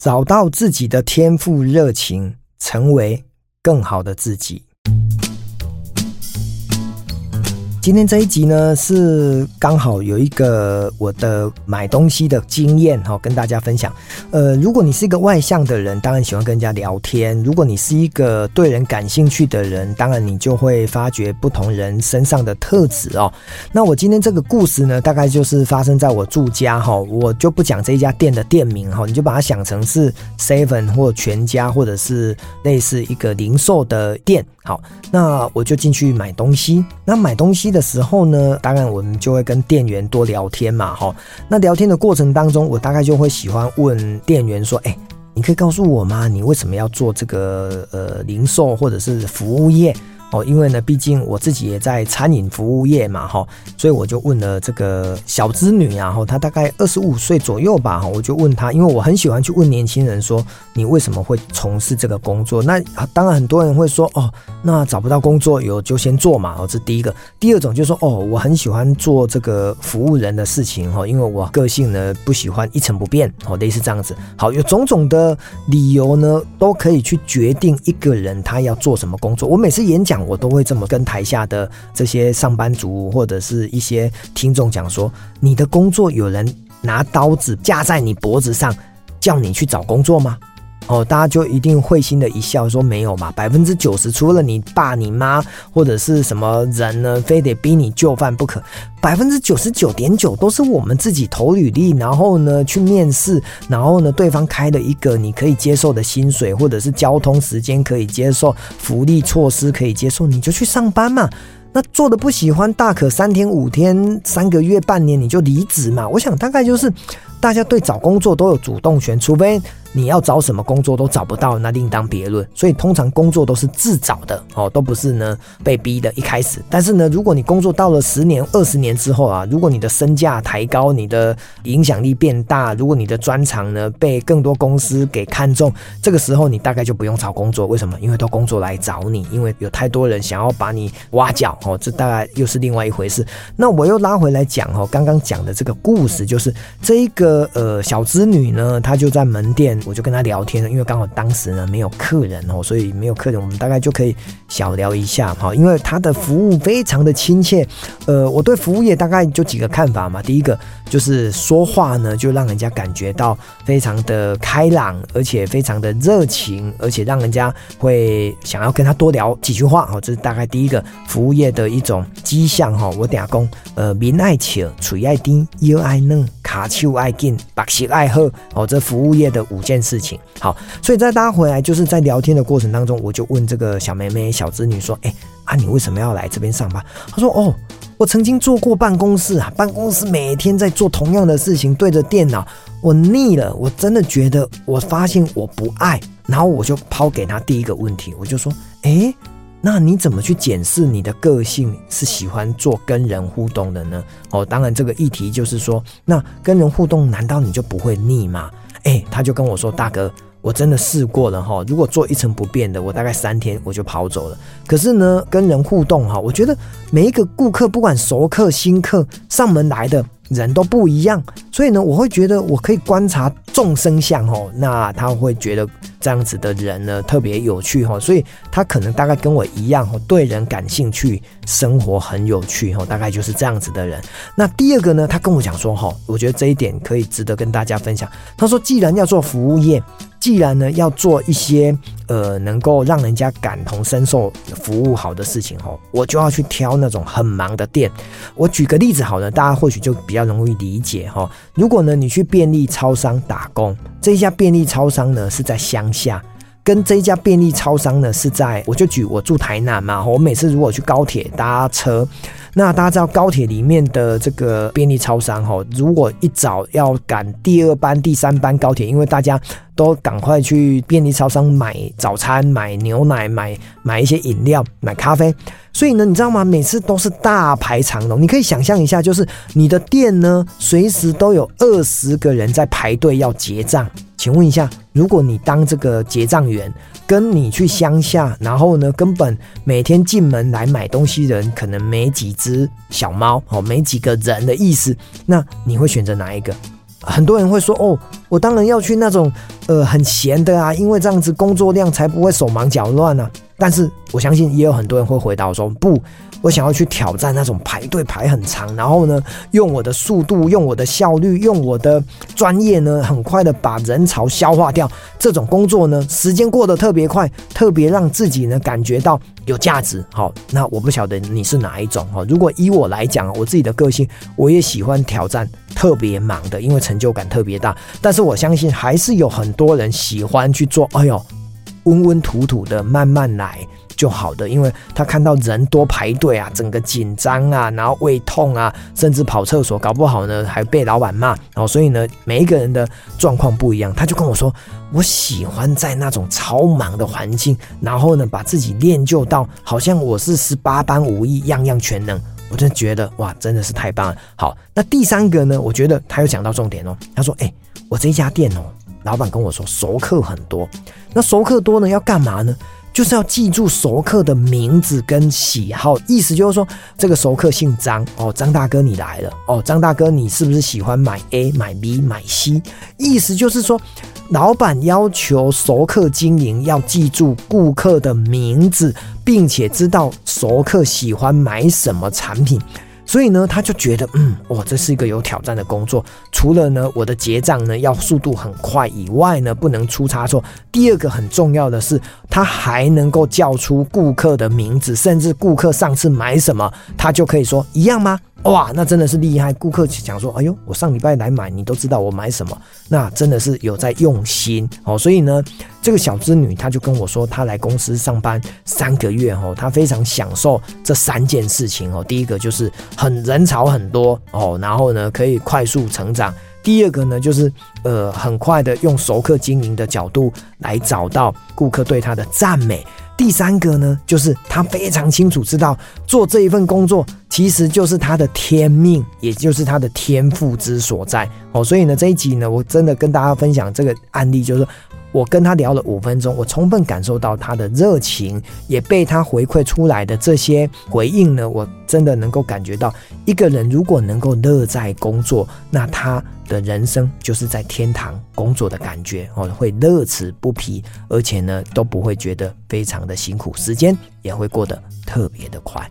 找到自己的天赋热情，成为更好的自己。今天这一集呢，是刚好有一个我的买东西的经验哈，跟大家分享。呃，如果你是一个外向的人，当然喜欢跟人家聊天；如果你是一个对人感兴趣的人，当然你就会发掘不同人身上的特质哦。那我今天这个故事呢，大概就是发生在我住家哈，我就不讲这一家店的店名哈，你就把它想成是 Seven 或全家，或者是类似一个零售的店。好，那我就进去买东西。那买东西的时候呢，当然我们就会跟店员多聊天嘛，哈。那聊天的过程当中，我大概就会喜欢问店员说：“哎，你可以告诉我吗？你为什么要做这个呃零售或者是服务业？”哦，因为呢，毕竟我自己也在餐饮服务业嘛，哈，所以我就问了这个小织女啊，哈，她大概二十五岁左右吧，哈，我就问她，因为我很喜欢去问年轻人说，你为什么会从事这个工作？那当然很多人会说，哦，那找不到工作有就先做嘛，哦，这第一个。第二种就是说，哦，我很喜欢做这个服务人的事情，哈，因为我个性呢不喜欢一成不变，哦，类似这样子。好，有种种的理由呢，都可以去决定一个人他要做什么工作。我每次演讲。我都会这么跟台下的这些上班族或者是一些听众讲说：你的工作有人拿刀子架在你脖子上，叫你去找工作吗？哦，大家就一定会心的一笑，说没有嘛，百分之九十除了你爸、你妈或者是什么人呢，非得逼你就范不可。百分之九十九点九都是我们自己投履历，然后呢去面试，然后呢对方开了一个你可以接受的薪水，或者是交通时间可以接受，福利措施可以接受，你就去上班嘛。那做的不喜欢，大可三天、五天、三个月、半年你就离职嘛。我想大概就是大家对找工作都有主动权，除非。你要找什么工作都找不到，那另当别论。所以通常工作都是自找的哦，都不是呢被逼的。一开始，但是呢，如果你工作到了十年、二十年之后啊，如果你的身价抬高，你的影响力变大，如果你的专长呢被更多公司给看中，这个时候你大概就不用找工作。为什么？因为都工作来找你，因为有太多人想要把你挖角哦。这大概又是另外一回事。那我又拉回来讲哦，刚刚讲的这个故事就是这一个呃小织女呢，她就在门店。我就跟他聊天了，因为刚好当时呢没有客人哦，所以没有客人，我们大概就可以小聊一下哈。因为他的服务非常的亲切，呃，我对服务业大概就几个看法嘛。第一个就是说话呢，就让人家感觉到非常的开朗，而且非常的热情，而且让人家会想要跟他多聊几句话哦。这是大概第一个服务业的一种迹象哈。我等下讲，呃，面爱笑，嘴爱甜，腰爱嫩，卡手爱紧，白色爱喝哦。这服务业的五。件事情好，所以在大家回来就是在聊天的过程当中，我就问这个小妹妹、小侄女说：“哎、啊，你为什么要来这边上班？”她说：“哦，我曾经做过办公室啊，办公室每天在做同样的事情，对着电脑，我腻了，我真的觉得，我发现我不爱，然后我就抛给她第一个问题，我就说：哎、那你怎么去检视你的个性是喜欢做跟人互动的呢？哦，当然这个议题就是说，那跟人互动，难道你就不会腻吗？”哎、他就跟我说：“大哥，我真的试过了哈，如果做一成不变的，我大概三天我就跑走了。可是呢，跟人互动哈，我觉得每一个顾客，不管熟客、新客，上门来的。”人都不一样，所以呢，我会觉得我可以观察众生相哦，那他会觉得这样子的人呢特别有趣哈，所以他可能大概跟我一样哦，对人感兴趣，生活很有趣哦，大概就是这样子的人。那第二个呢，他跟我讲说哈，我觉得这一点可以值得跟大家分享。他说，既然要做服务业。既然呢要做一些呃能够让人家感同身受服务好的事情吼，我就要去挑那种很忙的店。我举个例子好了，大家或许就比较容易理解哈。如果呢你去便利超商打工，这一家便利超商呢是在乡下，跟这一家便利超商呢是在，我就举我住台南嘛，我每次如果去高铁搭车。那大家知道高铁里面的这个便利超商哈，如果一早要赶第二班、第三班高铁，因为大家都赶快去便利超商买早餐、买牛奶、买买一些饮料、买咖啡，所以呢，你知道吗？每次都是大排长龙。你可以想象一下，就是你的店呢，随时都有二十个人在排队要结账。请问一下，如果你当这个结账员，跟你去乡下，然后呢，根本每天进门来买东西人可能没几只小猫哦，没几个人的意思，那你会选择哪一个？很多人会说哦，我当然要去那种呃很闲的啊，因为这样子工作量才不会手忙脚乱啊。但是我相信也有很多人会回答说不。我想要去挑战那种排队排很长，然后呢，用我的速度，用我的效率，用我的专业呢，很快的把人潮消化掉。这种工作呢，时间过得特别快，特别让自己呢感觉到有价值。好，那我不晓得你是哪一种哈。如果以我来讲，我自己的个性，我也喜欢挑战特别忙的，因为成就感特别大。但是我相信还是有很多人喜欢去做，哎呦，温温土土的，慢慢来。就好的，因为他看到人多排队啊，整个紧张啊，然后胃痛啊，甚至跑厕所，搞不好呢还被老板骂，然后所以呢每一个人的状况不一样，他就跟我说，我喜欢在那种超忙的环境，然后呢把自己练就到好像我是十八般武艺，样样全能，我就觉得哇，真的是太棒了。好，那第三个呢，我觉得他又讲到重点哦，他说，哎，我这家店哦，老板跟我说熟客很多，那熟客多呢要干嘛呢？就是要记住熟客的名字跟喜好，意思就是说，这个熟客姓张哦，张大哥你来了哦，张大哥你是不是喜欢买 A 买 B 买 C？意思就是说，老板要求熟客经营要记住顾客的名字，并且知道熟客喜欢买什么产品。所以呢，他就觉得，嗯，哇，这是一个有挑战的工作。除了呢，我的结账呢要速度很快以外呢，不能出差错。第二个很重要的是，他还能够叫出顾客的名字，甚至顾客上次买什么，他就可以说一样吗？哇，那真的是厉害！顾客讲说：“哎呦，我上礼拜来买，你都知道我买什么，那真的是有在用心哦。”所以呢，这个小织女她就跟我说，她来公司上班三个月哦，她非常享受这三件事情哦。第一个就是很人潮很多哦，然后呢可以快速成长；第二个呢就是呃很快的用熟客经营的角度来找到顾客对她的赞美。第三个呢，就是他非常清楚知道做这一份工作其实就是他的天命，也就是他的天赋之所在哦。所以呢，这一集呢，我真的跟大家分享这个案例，就是我跟他聊了五分钟，我充分感受到他的热情，也被他回馈出来的这些回应呢，我真的能够感觉到，一个人如果能够乐在工作，那他的人生就是在天堂工作的感觉哦，会乐此不疲，而且呢都不会觉得非常的辛苦，时间也会过得特别的快。